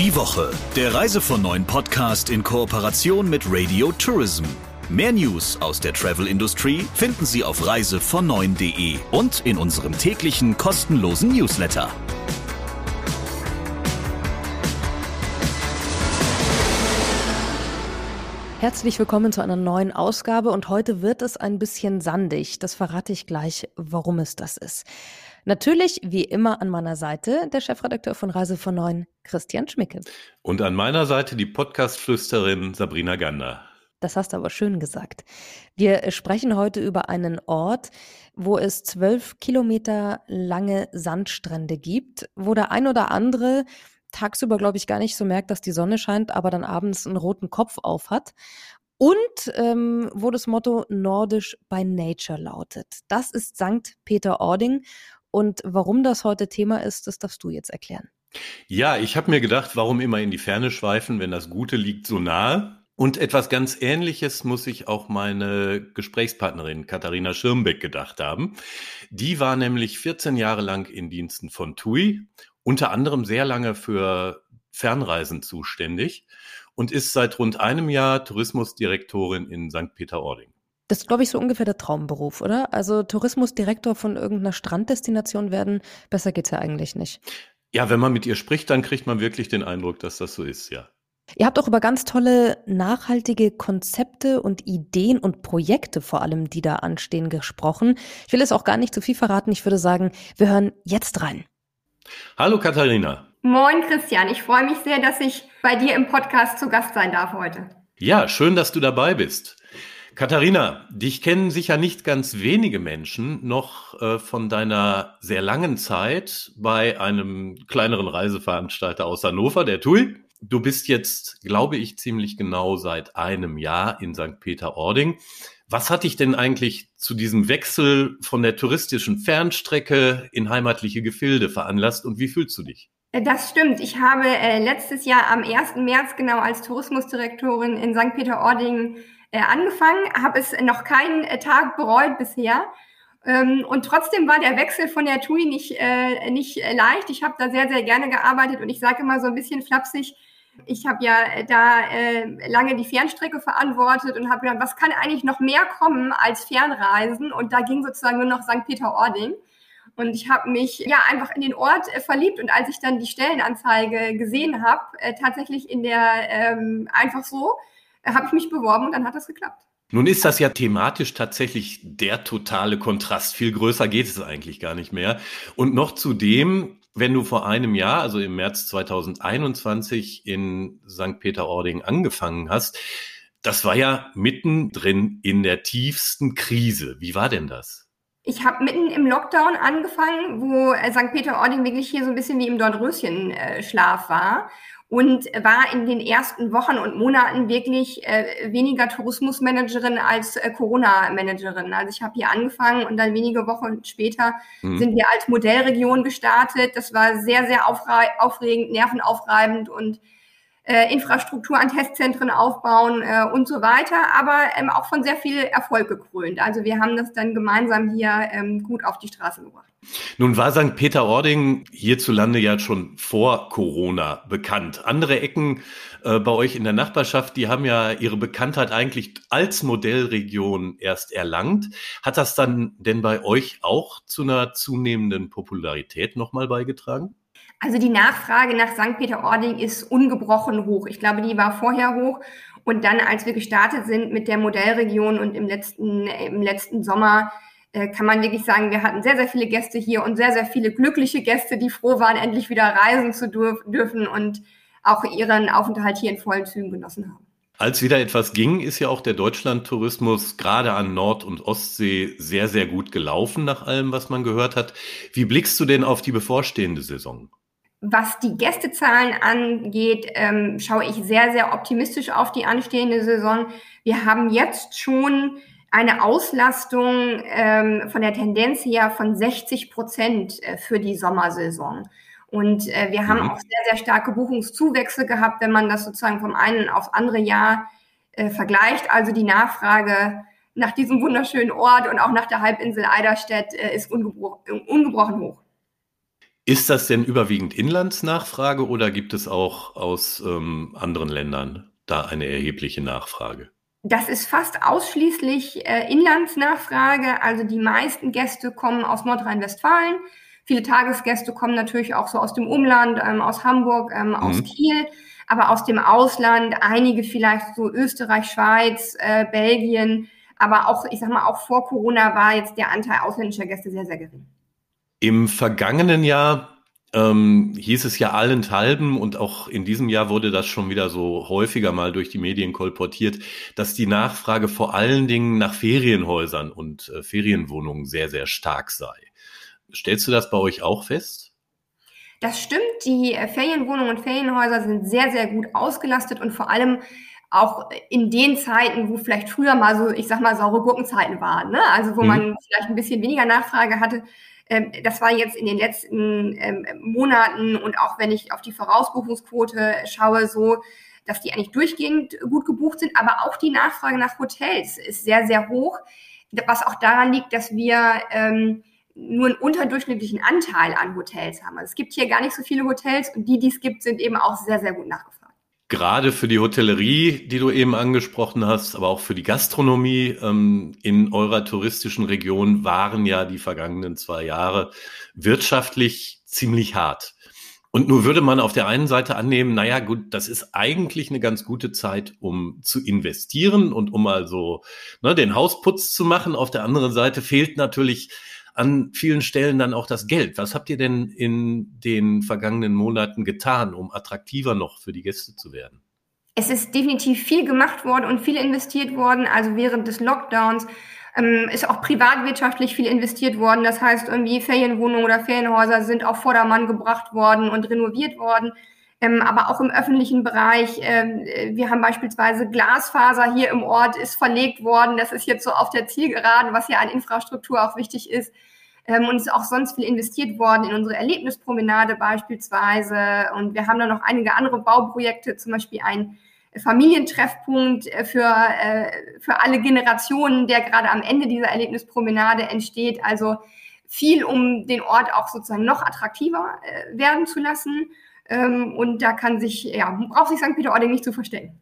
Die Woche, der Reise von neuen Podcast in Kooperation mit Radio Tourism. Mehr News aus der Travel-Industrie finden Sie auf reisevon9.de und in unserem täglichen kostenlosen Newsletter. Herzlich willkommen zu einer neuen Ausgabe und heute wird es ein bisschen sandig. Das verrate ich gleich, warum es das ist. Natürlich, wie immer, an meiner Seite der Chefredakteur von Reise von Neun, Christian Schmicke. Und an meiner Seite die Podcastflüsterin Sabrina Gander. Das hast du aber schön gesagt. Wir sprechen heute über einen Ort, wo es zwölf Kilometer lange Sandstrände gibt, wo der ein oder andere tagsüber, glaube ich, gar nicht so merkt, dass die Sonne scheint, aber dann abends einen roten Kopf auf hat. Und ähm, wo das Motto Nordisch by Nature lautet. Das ist St. Peter-Ording. Und warum das heute Thema ist, das darfst du jetzt erklären. Ja, ich habe mir gedacht, warum immer in die Ferne schweifen, wenn das Gute liegt so nahe. Und etwas ganz Ähnliches muss ich auch meine Gesprächspartnerin Katharina Schirmbeck gedacht haben. Die war nämlich 14 Jahre lang in Diensten von TUI unter anderem sehr lange für Fernreisen zuständig und ist seit rund einem Jahr Tourismusdirektorin in St. Peter-Ording. Das ist, glaube ich, so ungefähr der Traumberuf, oder? Also Tourismusdirektor von irgendeiner Stranddestination werden, besser geht's ja eigentlich nicht. Ja, wenn man mit ihr spricht, dann kriegt man wirklich den Eindruck, dass das so ist, ja. Ihr habt auch über ganz tolle nachhaltige Konzepte und Ideen und Projekte vor allem, die da anstehen, gesprochen. Ich will es auch gar nicht zu viel verraten. Ich würde sagen, wir hören jetzt rein. Hallo Katharina. Moin Christian, ich freue mich sehr, dass ich bei dir im Podcast zu Gast sein darf heute. Ja, schön, dass du dabei bist. Katharina, dich kennen sicher nicht ganz wenige Menschen noch äh, von deiner sehr langen Zeit bei einem kleineren Reiseveranstalter aus Hannover, der TUI. Du bist jetzt, glaube ich, ziemlich genau seit einem Jahr in St. Peter-Ording. Was hat dich denn eigentlich zu diesem Wechsel von der touristischen Fernstrecke in heimatliche Gefilde veranlasst und wie fühlst du dich? Äh, das stimmt. Ich habe äh, letztes Jahr am 1. März genau als Tourismusdirektorin in St. Peter-Ording äh, angefangen, habe es noch keinen äh, Tag bereut bisher. Ähm, und trotzdem war der Wechsel von der TUI nicht, äh, nicht leicht. Ich habe da sehr, sehr gerne gearbeitet und ich sage immer so ein bisschen flapsig, ich habe ja äh, da äh, lange die Fernstrecke verantwortet und habe gedacht, was kann eigentlich noch mehr kommen als Fernreisen? Und da ging sozusagen nur noch St. Peter-Ording. Und ich habe mich ja einfach in den Ort äh, verliebt. Und als ich dann die Stellenanzeige gesehen habe, äh, tatsächlich in der ähm, einfach so, äh, habe ich mich beworben und dann hat das geklappt. Nun ist das ja thematisch tatsächlich der totale Kontrast. Viel größer geht es eigentlich gar nicht mehr. Und noch zudem wenn du vor einem Jahr, also im März 2021 in St. Peter-Ording angefangen hast, das war ja mittendrin in der tiefsten Krise. Wie war denn das? Ich habe mitten im Lockdown angefangen, wo äh, St. Peter-Ording wirklich hier so ein bisschen wie im Dornröschen-Schlaf war und war in den ersten Wochen und Monaten wirklich äh, weniger Tourismusmanagerin als äh, Corona-Managerin. Also ich habe hier angefangen und dann wenige Wochen später mhm. sind wir als Modellregion gestartet. Das war sehr, sehr aufregend, nervenaufreibend und äh, Infrastruktur an Testzentren aufbauen äh, und so weiter, aber ähm, auch von sehr viel Erfolg gekrönt. Also wir haben das dann gemeinsam hier ähm, gut auf die Straße gebracht. Nun war St. Peter-Ording hierzulande ja schon vor Corona bekannt. Andere Ecken äh, bei euch in der Nachbarschaft, die haben ja ihre Bekanntheit eigentlich als Modellregion erst erlangt. Hat das dann denn bei euch auch zu einer zunehmenden Popularität nochmal beigetragen? Also die Nachfrage nach St. Peter-Ording ist ungebrochen hoch. Ich glaube, die war vorher hoch. Und dann, als wir gestartet sind mit der Modellregion und im letzten, im letzten Sommer, äh, kann man wirklich sagen, wir hatten sehr, sehr viele Gäste hier und sehr, sehr viele glückliche Gäste, die froh waren, endlich wieder reisen zu dürfen und auch ihren Aufenthalt hier in vollen Zügen genossen haben. Als wieder etwas ging, ist ja auch der Deutschlandtourismus gerade an Nord- und Ostsee sehr, sehr gut gelaufen, nach allem, was man gehört hat. Wie blickst du denn auf die bevorstehende Saison? Was die Gästezahlen angeht, ähm, schaue ich sehr, sehr optimistisch auf die anstehende Saison. Wir haben jetzt schon eine Auslastung ähm, von der Tendenz her von 60 Prozent äh, für die Sommersaison. Und äh, wir haben mhm. auch sehr, sehr starke Buchungszuwächse gehabt, wenn man das sozusagen vom einen aufs andere Jahr äh, vergleicht. Also die Nachfrage nach diesem wunderschönen Ort und auch nach der Halbinsel Eiderstedt äh, ist ungebro ungebrochen hoch. Ist das denn überwiegend Inlandsnachfrage oder gibt es auch aus ähm, anderen Ländern da eine erhebliche Nachfrage? Das ist fast ausschließlich äh, Inlandsnachfrage. Also die meisten Gäste kommen aus Nordrhein-Westfalen. Viele Tagesgäste kommen natürlich auch so aus dem Umland, ähm, aus Hamburg, ähm, aus mhm. Kiel, aber aus dem Ausland, einige vielleicht so Österreich, Schweiz, äh, Belgien. Aber auch, ich sag mal, auch vor Corona war jetzt der Anteil ausländischer Gäste sehr, sehr gering. Im vergangenen Jahr ähm, hieß es ja allenthalben und auch in diesem Jahr wurde das schon wieder so häufiger mal durch die Medien kolportiert, dass die Nachfrage vor allen Dingen nach Ferienhäusern und äh, Ferienwohnungen sehr, sehr stark sei. Stellst du das bei euch auch fest? Das stimmt. Die äh, Ferienwohnungen und Ferienhäuser sind sehr, sehr gut ausgelastet und vor allem auch in den Zeiten, wo vielleicht früher mal so, ich sag mal, saure Gurkenzeiten waren, ne? also wo mhm. man vielleicht ein bisschen weniger Nachfrage hatte, das war jetzt in den letzten ähm, Monaten und auch wenn ich auf die Vorausbuchungsquote schaue, so, dass die eigentlich durchgehend gut gebucht sind, aber auch die Nachfrage nach Hotels ist sehr, sehr hoch, was auch daran liegt, dass wir ähm, nur einen unterdurchschnittlichen Anteil an Hotels haben. Also es gibt hier gar nicht so viele Hotels und die, die es gibt, sind eben auch sehr, sehr gut nachgefragt gerade für die Hotellerie, die du eben angesprochen hast, aber auch für die Gastronomie ähm, in eurer touristischen Region waren ja die vergangenen zwei Jahre wirtschaftlich ziemlich hart. Und nur würde man auf der einen Seite annehmen, naja, gut, das ist eigentlich eine ganz gute Zeit, um zu investieren und um also ne, den Hausputz zu machen. Auf der anderen Seite fehlt natürlich an vielen Stellen dann auch das Geld. Was habt ihr denn in den vergangenen Monaten getan, um attraktiver noch für die Gäste zu werden? Es ist definitiv viel gemacht worden und viel investiert worden. Also während des Lockdowns ähm, ist auch privatwirtschaftlich viel investiert worden. Das heißt, irgendwie Ferienwohnungen oder Ferienhäuser sind auf Vordermann gebracht worden und renoviert worden. Ähm, aber auch im öffentlichen Bereich. Ähm, wir haben beispielsweise Glasfaser hier im Ort ist verlegt worden. Das ist jetzt so auf der Zielgeraden, was ja an Infrastruktur auch wichtig ist. Ähm, und ist auch sonst viel investiert worden in unsere Erlebnispromenade beispielsweise. Und wir haben da noch einige andere Bauprojekte, zum Beispiel ein Familientreffpunkt für, äh, für alle Generationen, der gerade am Ende dieser Erlebnispromenade entsteht. Also viel, um den Ort auch sozusagen noch attraktiver äh, werden zu lassen. Ähm, und da kann sich, ja, braucht sich St. Peter-Ording nicht zu verstellen.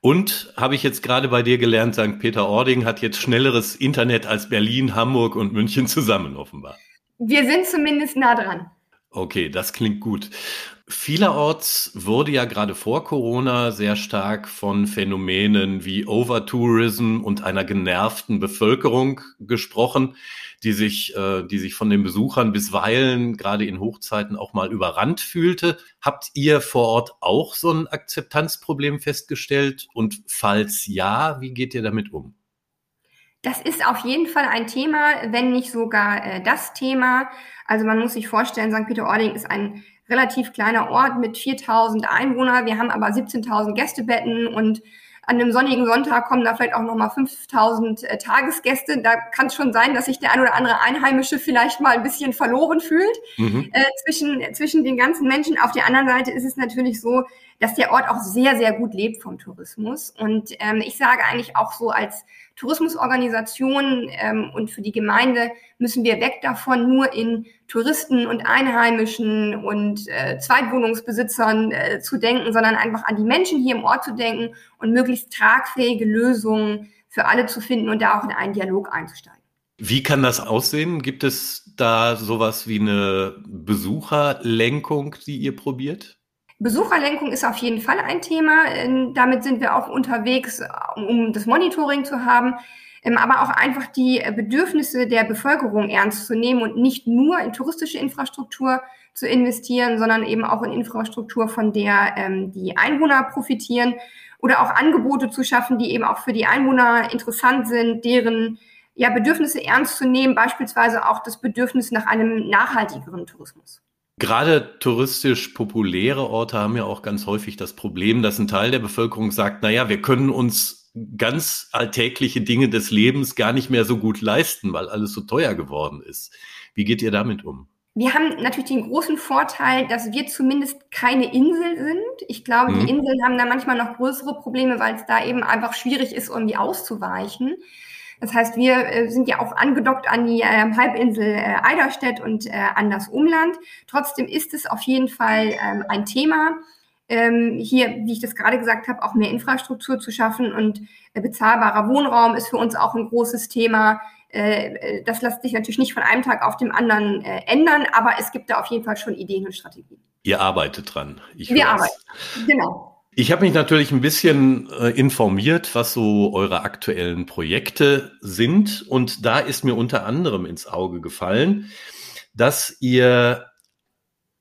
Und habe ich jetzt gerade bei dir gelernt, St. Peter-Ording hat jetzt schnelleres Internet als Berlin, Hamburg und München zusammen offenbar. Wir sind zumindest nah dran. Okay, das klingt gut. Vielerorts wurde ja gerade vor Corona sehr stark von Phänomenen wie Overtourism und einer genervten Bevölkerung gesprochen, die sich, äh, die sich von den Besuchern bisweilen gerade in Hochzeiten auch mal überrannt fühlte. Habt ihr vor Ort auch so ein Akzeptanzproblem festgestellt? Und falls ja, wie geht ihr damit um? Das ist auf jeden Fall ein Thema, wenn nicht sogar äh, das Thema. Also man muss sich vorstellen, St. Peter-Ording ist ein relativ kleiner Ort mit 4000 Einwohnern. Wir haben aber 17.000 Gästebetten und an einem sonnigen Sonntag kommen da vielleicht auch nochmal 5000 äh, Tagesgäste. Da kann es schon sein, dass sich der ein oder andere Einheimische vielleicht mal ein bisschen verloren fühlt mhm. äh, zwischen, zwischen den ganzen Menschen. Auf der anderen Seite ist es natürlich so, dass der Ort auch sehr, sehr gut lebt vom Tourismus. Und ähm, ich sage eigentlich auch so als Tourismusorganisation ähm, und für die Gemeinde müssen wir weg davon, nur in Touristen und Einheimischen und äh, Zweitwohnungsbesitzern äh, zu denken, sondern einfach an die Menschen hier im Ort zu denken und möglichst tragfähige Lösungen für alle zu finden und da auch in einen Dialog einzusteigen. Wie kann das aussehen? Gibt es da sowas wie eine Besucherlenkung, die ihr probiert? Besucherlenkung ist auf jeden Fall ein Thema. Ähm, damit sind wir auch unterwegs, um das Monitoring zu haben, ähm, aber auch einfach die Bedürfnisse der Bevölkerung ernst zu nehmen und nicht nur in touristische Infrastruktur zu investieren, sondern eben auch in Infrastruktur, von der ähm, die Einwohner profitieren oder auch Angebote zu schaffen, die eben auch für die Einwohner interessant sind, deren ja, Bedürfnisse ernst zu nehmen, beispielsweise auch das Bedürfnis nach einem nachhaltigeren Tourismus. Gerade touristisch populäre Orte haben ja auch ganz häufig das Problem, dass ein Teil der Bevölkerung sagt, naja, wir können uns ganz alltägliche Dinge des Lebens gar nicht mehr so gut leisten, weil alles so teuer geworden ist. Wie geht ihr damit um? Wir haben natürlich den großen Vorteil, dass wir zumindest keine Insel sind. Ich glaube, mhm. die Inseln haben da manchmal noch größere Probleme, weil es da eben einfach schwierig ist, irgendwie auszuweichen. Das heißt, wir äh, sind ja auch angedockt an die äh, Halbinsel äh, Eiderstedt und äh, an das Umland. Trotzdem ist es auf jeden Fall ähm, ein Thema, ähm, hier, wie ich das gerade gesagt habe, auch mehr Infrastruktur zu schaffen und äh, bezahlbarer Wohnraum ist für uns auch ein großes Thema. Äh, das lässt sich natürlich nicht von einem Tag auf den anderen äh, ändern, aber es gibt da auf jeden Fall schon Ideen und Strategien. Ihr arbeitet dran. Ich Wir arbeiten, genau. Ich habe mich natürlich ein bisschen äh, informiert, was so eure aktuellen Projekte sind. Und da ist mir unter anderem ins Auge gefallen, dass ihr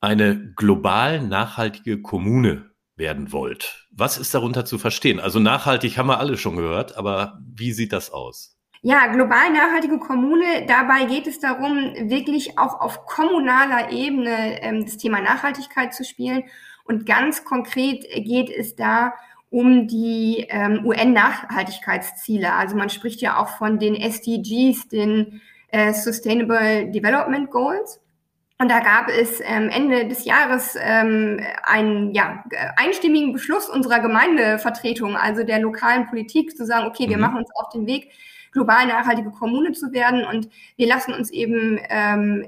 eine global nachhaltige Kommune werden wollt. Was ist darunter zu verstehen? Also nachhaltig haben wir alle schon gehört, aber wie sieht das aus? Ja, global nachhaltige Kommune. Dabei geht es darum, wirklich auch auf kommunaler Ebene ähm, das Thema Nachhaltigkeit zu spielen. Und ganz konkret geht es da um die ähm, UN-Nachhaltigkeitsziele. Also man spricht ja auch von den SDGs, den äh, Sustainable Development Goals. Und da gab es ähm, Ende des Jahres ähm, einen ja, einstimmigen Beschluss unserer Gemeindevertretung, also der lokalen Politik, zu sagen, okay, wir mhm. machen uns auf den Weg, global nachhaltige Kommune zu werden und wir lassen uns eben ähm,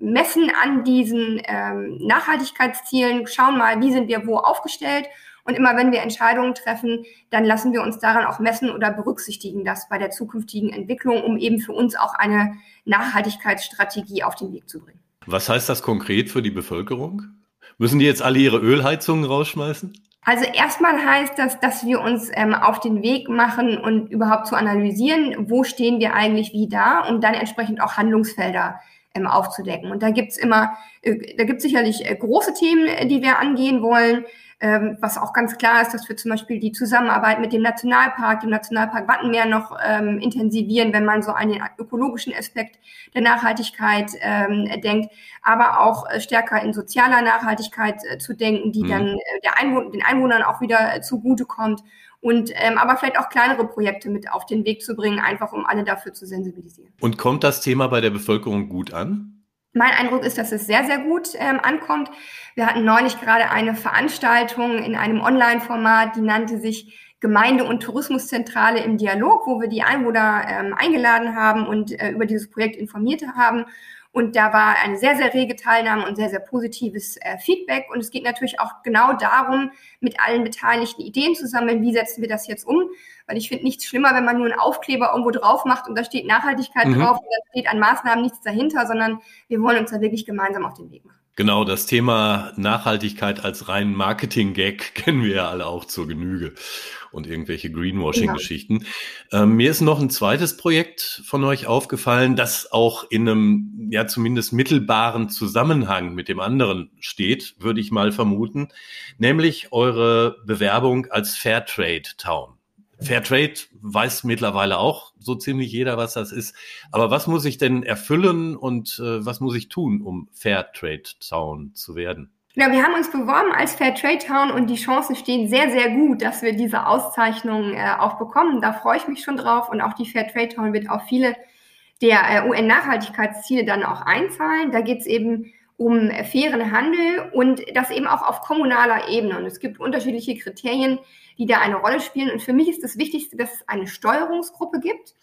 messen an diesen ähm, Nachhaltigkeitszielen, schauen mal, wie sind wir wo aufgestellt und immer wenn wir Entscheidungen treffen, dann lassen wir uns daran auch messen oder berücksichtigen das bei der zukünftigen Entwicklung, um eben für uns auch eine Nachhaltigkeitsstrategie auf den Weg zu bringen. Was heißt das konkret für die Bevölkerung? Müssen die jetzt alle ihre Ölheizungen rausschmeißen? Also erstmal heißt das, dass wir uns ähm, auf den Weg machen und überhaupt zu analysieren, wo stehen wir eigentlich wie da, um dann entsprechend auch Handlungsfelder ähm, aufzudecken. Und da gibt's immer, äh, da gibt's sicherlich äh, große Themen, die wir angehen wollen. Ähm, was auch ganz klar ist, dass wir zum Beispiel die Zusammenarbeit mit dem Nationalpark, dem Nationalpark Wattenmeer noch ähm, intensivieren, wenn man so einen ökologischen Aspekt der Nachhaltigkeit ähm, denkt, aber auch äh, stärker in sozialer Nachhaltigkeit äh, zu denken, die mhm. dann äh, der Einwohn den Einwohnern auch wieder äh, zugutekommt und ähm, aber vielleicht auch kleinere Projekte mit auf den Weg zu bringen, einfach um alle dafür zu sensibilisieren. Und kommt das Thema bei der Bevölkerung gut an? Mein Eindruck ist, dass es sehr, sehr gut ähm, ankommt. Wir hatten neulich gerade eine Veranstaltung in einem Online-Format, die nannte sich Gemeinde- und Tourismuszentrale im Dialog, wo wir die Einwohner ähm, eingeladen haben und äh, über dieses Projekt informiert haben. Und da war eine sehr, sehr rege Teilnahme und sehr, sehr positives äh, Feedback. Und es geht natürlich auch genau darum, mit allen Beteiligten Ideen zu sammeln, wie setzen wir das jetzt um. Weil ich finde nichts schlimmer, wenn man nur einen Aufkleber irgendwo drauf macht und da steht Nachhaltigkeit mhm. drauf und da steht an Maßnahmen nichts dahinter, sondern wir wollen uns da wirklich gemeinsam auf den Weg machen. Genau, das Thema Nachhaltigkeit als rein Marketing-Gag kennen wir ja alle auch zur Genüge und irgendwelche Greenwashing-Geschichten. Ja. Ähm, mir ist noch ein zweites Projekt von euch aufgefallen, das auch in einem, ja, zumindest mittelbaren Zusammenhang mit dem anderen steht, würde ich mal vermuten, nämlich eure Bewerbung als Fairtrade Town. Fairtrade weiß mittlerweile auch so ziemlich jeder, was das ist. Aber was muss ich denn erfüllen und äh, was muss ich tun, um Fairtrade Town zu werden? Ja, wir haben uns beworben als Fairtrade Town und die Chancen stehen sehr, sehr gut, dass wir diese Auszeichnung äh, auch bekommen. Da freue ich mich schon drauf und auch die Fairtrade Town wird auf viele der äh, UN-Nachhaltigkeitsziele dann auch einzahlen. Da geht es eben um fairen Handel und das eben auch auf kommunaler Ebene. Und es gibt unterschiedliche Kriterien, die da eine Rolle spielen. Und für mich ist das Wichtigste, dass es eine Steuerungsgruppe gibt,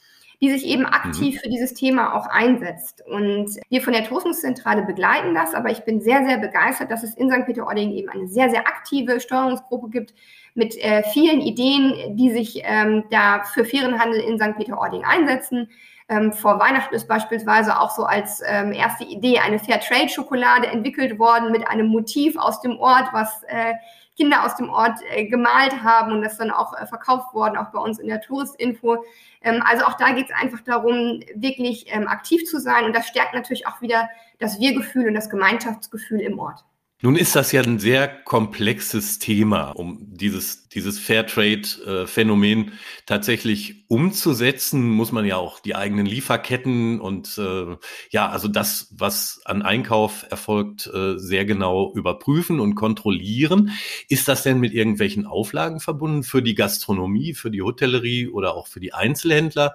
die sich eben aktiv mhm. für dieses Thema auch einsetzt. Und wir von der Tourismuszentrale begleiten das, aber ich bin sehr, sehr begeistert, dass es in St. Peter-Ording eben eine sehr, sehr aktive Steuerungsgruppe gibt mit äh, vielen Ideen, die sich ähm, da für fairen Handel in St. Peter-Ording einsetzen. Ähm, vor Weihnachten ist beispielsweise auch so als ähm, erste Idee eine Fairtrade-Schokolade entwickelt worden mit einem Motiv aus dem Ort, was äh, Kinder aus dem Ort äh, gemalt haben und das dann auch äh, verkauft worden, auch bei uns in der Touristinfo. Ähm, also auch da geht es einfach darum, wirklich ähm, aktiv zu sein und das stärkt natürlich auch wieder das Wir-Gefühl und das Gemeinschaftsgefühl im Ort. Nun ist das ja ein sehr komplexes Thema, um dieses, dieses Fairtrade-Phänomen tatsächlich umzusetzen, muss man ja auch die eigenen Lieferketten und äh, ja, also das, was an Einkauf erfolgt, äh, sehr genau überprüfen und kontrollieren. Ist das denn mit irgendwelchen Auflagen verbunden für die Gastronomie, für die Hotellerie oder auch für die Einzelhändler?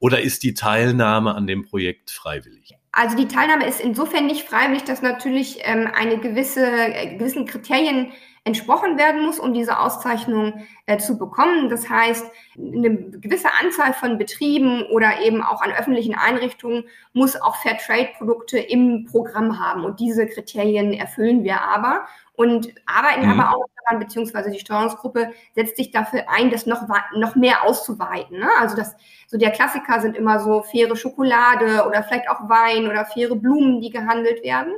Oder ist die Teilnahme an dem Projekt freiwillig? Also die Teilnahme ist insofern nicht freiwillig, dass natürlich ähm, eine gewisse, äh, gewissen Kriterien entsprochen werden muss, um diese Auszeichnung äh, zu bekommen. Das heißt, eine gewisse Anzahl von Betrieben oder eben auch an öffentlichen Einrichtungen muss auch Fairtrade-Produkte im Programm haben. Und diese Kriterien erfüllen wir aber und arbeiten mhm. aber auch daran, beziehungsweise die Steuerungsgruppe setzt sich dafür ein, das noch, noch mehr auszuweiten. Ne? Also das, so der Klassiker sind immer so faire Schokolade oder vielleicht auch Wein oder faire Blumen, die gehandelt werden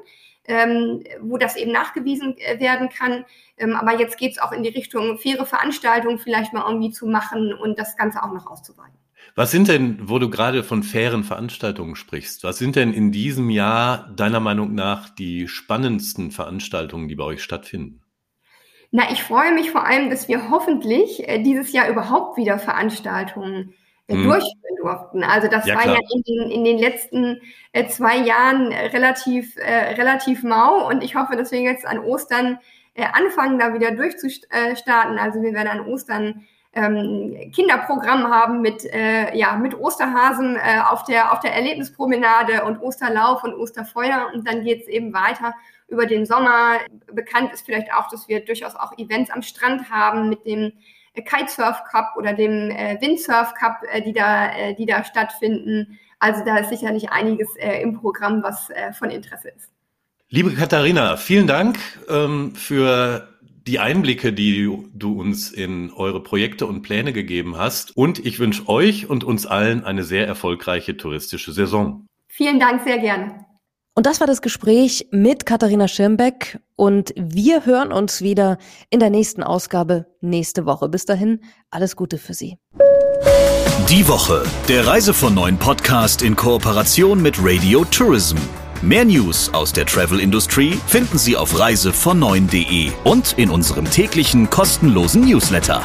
ähm, wo das eben nachgewiesen äh, werden kann. Ähm, aber jetzt geht es auch in die Richtung, faire Veranstaltungen vielleicht mal irgendwie zu machen und das Ganze auch noch auszuweiten. Was sind denn, wo du gerade von fairen Veranstaltungen sprichst, was sind denn in diesem Jahr deiner Meinung nach die spannendsten Veranstaltungen, die bei euch stattfinden? Na, ich freue mich vor allem, dass wir hoffentlich äh, dieses Jahr überhaupt wieder Veranstaltungen hm. durchführen durften. Also das ja, war klar. ja in den, in den letzten äh, zwei Jahren äh, relativ, äh, relativ mau und ich hoffe, dass wir jetzt an Ostern äh, anfangen, da wieder durchzustarten. Also wir werden an Ostern ähm, Kinderprogramm haben mit, äh, ja, mit Osterhasen äh, auf, der, auf der Erlebnispromenade und Osterlauf und Osterfeuer und dann geht's eben weiter über den Sommer. Bekannt ist vielleicht auch, dass wir durchaus auch Events am Strand haben mit dem Kitesurf Cup oder dem äh, Windsurf Cup, äh, die, da, äh, die da stattfinden. Also da ist sicherlich einiges äh, im Programm, was äh, von Interesse ist. Liebe Katharina, vielen Dank ähm, für die Einblicke, die du uns in eure Projekte und Pläne gegeben hast. Und ich wünsche euch und uns allen eine sehr erfolgreiche touristische Saison. Vielen Dank, sehr gerne. Und das war das Gespräch mit Katharina Schirmbeck und wir hören uns wieder in der nächsten Ausgabe nächste Woche. Bis dahin, alles Gute für Sie. Die Woche, der Reise von neuen Podcast in Kooperation mit Radio Tourism. Mehr News aus der Travel Industry finden Sie auf reisevon und in unserem täglichen kostenlosen Newsletter.